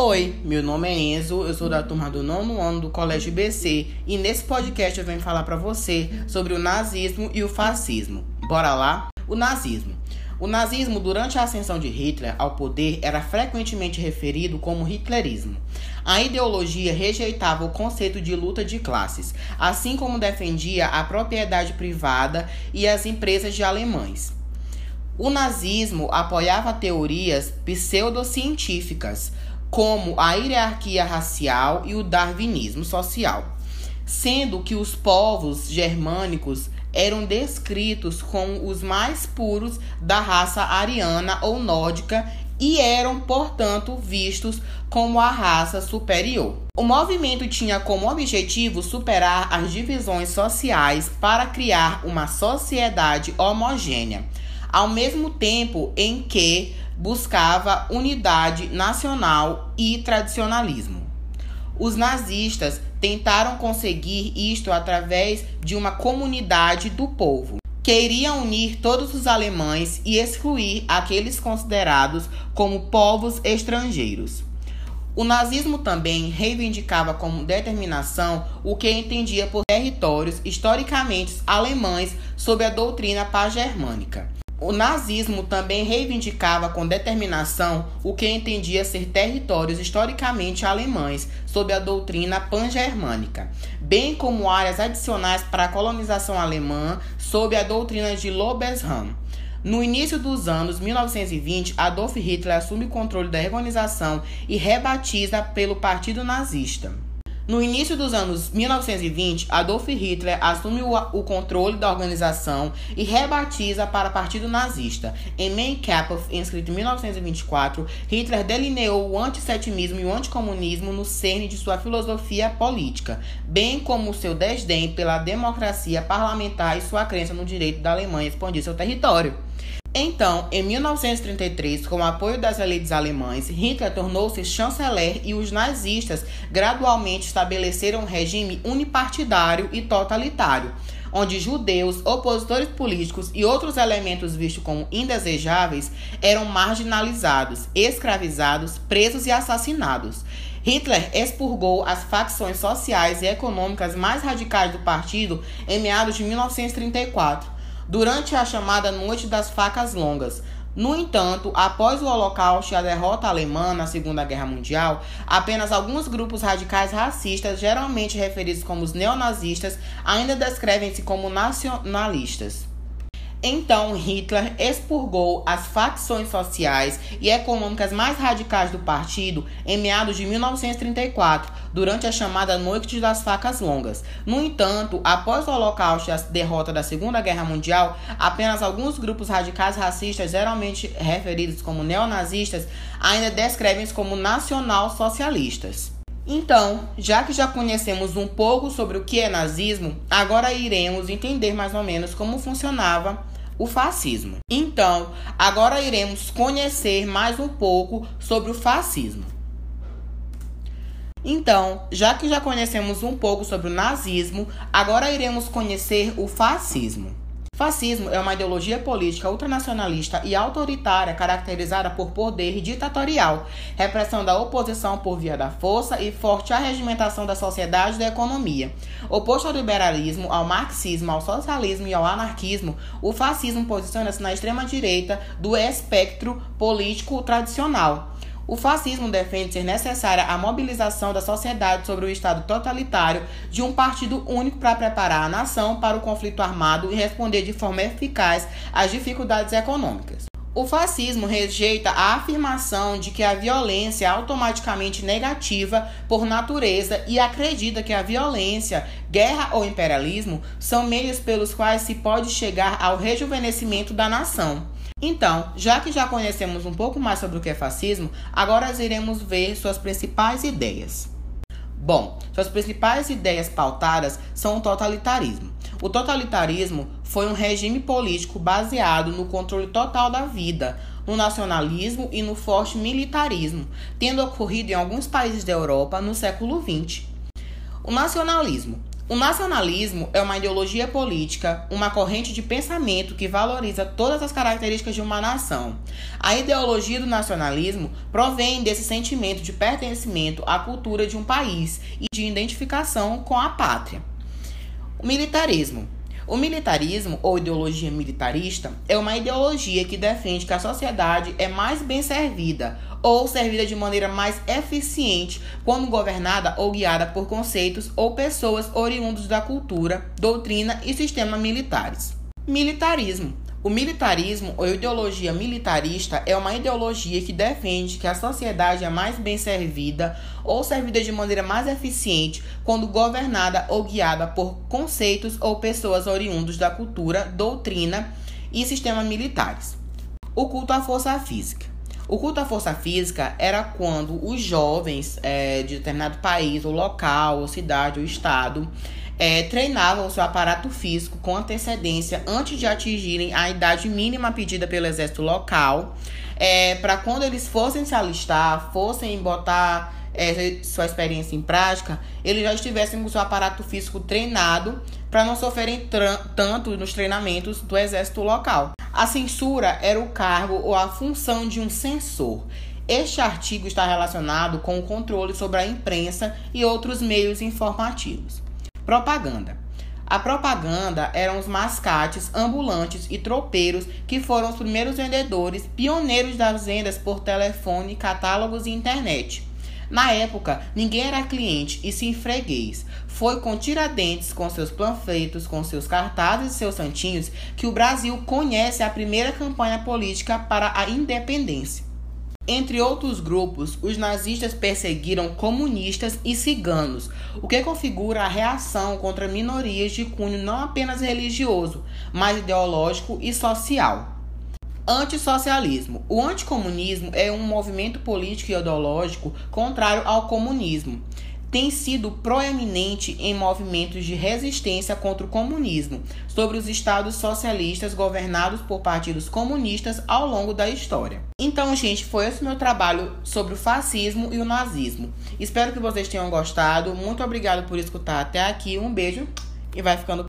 Oi, meu nome é Enzo, eu sou da turma do nono ano do Colégio BC e nesse podcast eu venho falar para você sobre o nazismo e o fascismo. Bora lá? O nazismo. O nazismo, durante a ascensão de Hitler ao poder, era frequentemente referido como hitlerismo. A ideologia rejeitava o conceito de luta de classes, assim como defendia a propriedade privada e as empresas de alemães. O nazismo apoiava teorias pseudocientíficas, como a hierarquia racial e o darwinismo social, sendo que os povos germânicos eram descritos como os mais puros da raça ariana ou nórdica e eram, portanto, vistos como a raça superior. O movimento tinha como objetivo superar as divisões sociais para criar uma sociedade homogênea, ao mesmo tempo em que buscava unidade nacional e tradicionalismo. Os nazistas tentaram conseguir isto através de uma comunidade do povo. Queriam unir todos os alemães e excluir aqueles considerados como povos estrangeiros. O nazismo também reivindicava como determinação o que entendia por territórios historicamente alemães sob a doutrina paz-germânica. O nazismo também reivindicava com determinação o que entendia ser territórios historicamente alemães, sob a doutrina pan-germânica, bem como áreas adicionais para a colonização alemã, sob a doutrina de Lobesram. No início dos anos 1920, Adolf Hitler assume o controle da organização e rebatiza pelo Partido Nazista. No início dos anos 1920, Adolf Hitler assume o, o, controle da organização e rebatiza para Partido Nazista. Em Mein Kampf, escrito em 1924, Hitler delineou o antissemitismo e o anticomunismo no cerne de sua filosofia política, bem como seu desdém pela democracia parlamentar e sua crença no direito da Alemanha expandir seu território. Então, em 1933, com o apoio das elites alemãs, Hitler tornou-se chanceler e os nazistas gradualmente estabeleceram um regime unipartidário e totalitário, onde judeus, opositores políticos e outros elementos vistos como indesejáveis eram marginalizados, escravizados, presos e assassinados. Hitler expurgou as facções sociais e econômicas mais radicais do partido em meados de 1934 durante a chamada Noite das Facas Longas. No entanto, após o Holocausto e a derrota alemã na Segunda Guerra Mundial, apenas alguns grupos radicais racistas, geralmente referidos como os neonazistas, ainda descrevem-se como nacionalistas. Então, Hitler expurgou as facções sociais e econômicas mais radicais do partido em meados de 1934, durante a chamada Noite das Facas Longas. No entanto, após o Holocausto e a derrota da Segunda Guerra Mundial, apenas alguns grupos radicais racistas, geralmente referidos como neonazistas, ainda descrevem-se como nacional-socialistas. Então, já que já conhecemos um pouco sobre o que é nazismo, agora iremos entender mais ou menos como funcionava o fascismo. Então, agora iremos conhecer mais um pouco sobre o fascismo. Então, já que já conhecemos um pouco sobre o nazismo, agora iremos conhecer o fascismo. Fascismo é uma ideologia política ultranacionalista e autoritária caracterizada por poder ditatorial, repressão da oposição por via da força e forte arregimentação da sociedade e da economia. Oposto ao liberalismo, ao marxismo, ao socialismo e ao anarquismo, o fascismo posiciona-se na extrema direita do espectro político tradicional o fascismo defende ser necessária a mobilização da sociedade sobre o Estado totalitário de um partido único para preparar a nação para o conflito armado e responder de forma eficaz às dificuldades econômicas. O fascismo rejeita a afirmação de que a violência é automaticamente negativa por natureza e acredita que a violência, guerra ou imperialismo são meios pelos quais se pode chegar ao rejuvenescimento da nação. Então, já que já conhecemos um pouco mais sobre o que é fascismo, agora iremos ver suas principais ideias. Bom, suas principais ideias pautadas são o totalitarismo. O totalitarismo foi um regime político baseado no controle total da vida, no nacionalismo e no forte militarismo, tendo ocorrido em alguns países da Europa no século XX. O nacionalismo O nacionalismo é uma ideologia política, uma corrente de pensamento que valoriza todas as características de uma nação. A ideologia do nacionalismo provém desse sentimento de pertencimento à cultura de um país e de identificação com a pátria. O militarismo o militarismo, ou ideologia militarista, é uma ideologia que defende que a sociedade é mais bem servida ou servida de maneira mais eficiente quando governada ou guiada por conceitos ou pessoas oriundos da cultura, doutrina e sistema militares. Militarismo o militarismo ou ideologia militarista é uma ideologia que defende que a sociedade é mais bem servida ou servida de maneira mais eficiente quando governada ou guiada por conceitos ou pessoas oriundos da cultura, doutrina e sistema militares. O culto à força física. O culto à força física era quando os jovens é, de determinado país, ou local, ou cidade, ou estado, é, treinavam seu aparato físico com antecedência antes de atingirem a idade mínima pedida pelo exército local, é, para quando eles fossem se alistar, fossem botar é, sua experiência em prática, eles já estivessem com seu aparato físico treinado para não sofrerem tanto nos treinamentos do exército local. A censura era o cargo ou a função de um censor. Este artigo está relacionado com o controle sobre a imprensa e outros meios informativos. Propaganda. A propaganda eram os mascates ambulantes e tropeiros que foram os primeiros vendedores pioneiros das vendas por telefone, catálogos e internet. Na época, ninguém era cliente e sim freguês. Foi com Tiradentes, com seus panfletos, com seus cartazes e seus santinhos, que o Brasil conhece a primeira campanha política para a independência. Entre outros grupos, os nazistas perseguiram comunistas e ciganos, o que configura a reação contra minorias de cunho não apenas religioso, mas ideológico e social. Antissocialismo. O anticomunismo é um movimento político e ideológico contrário ao comunismo tem sido proeminente em movimentos de resistência contra o comunismo sobre os estados socialistas governados por partidos comunistas ao longo da história. Então, gente, foi esse meu trabalho sobre o fascismo e o nazismo. Espero que vocês tenham gostado. Muito obrigado por escutar até aqui. Um beijo e vai ficando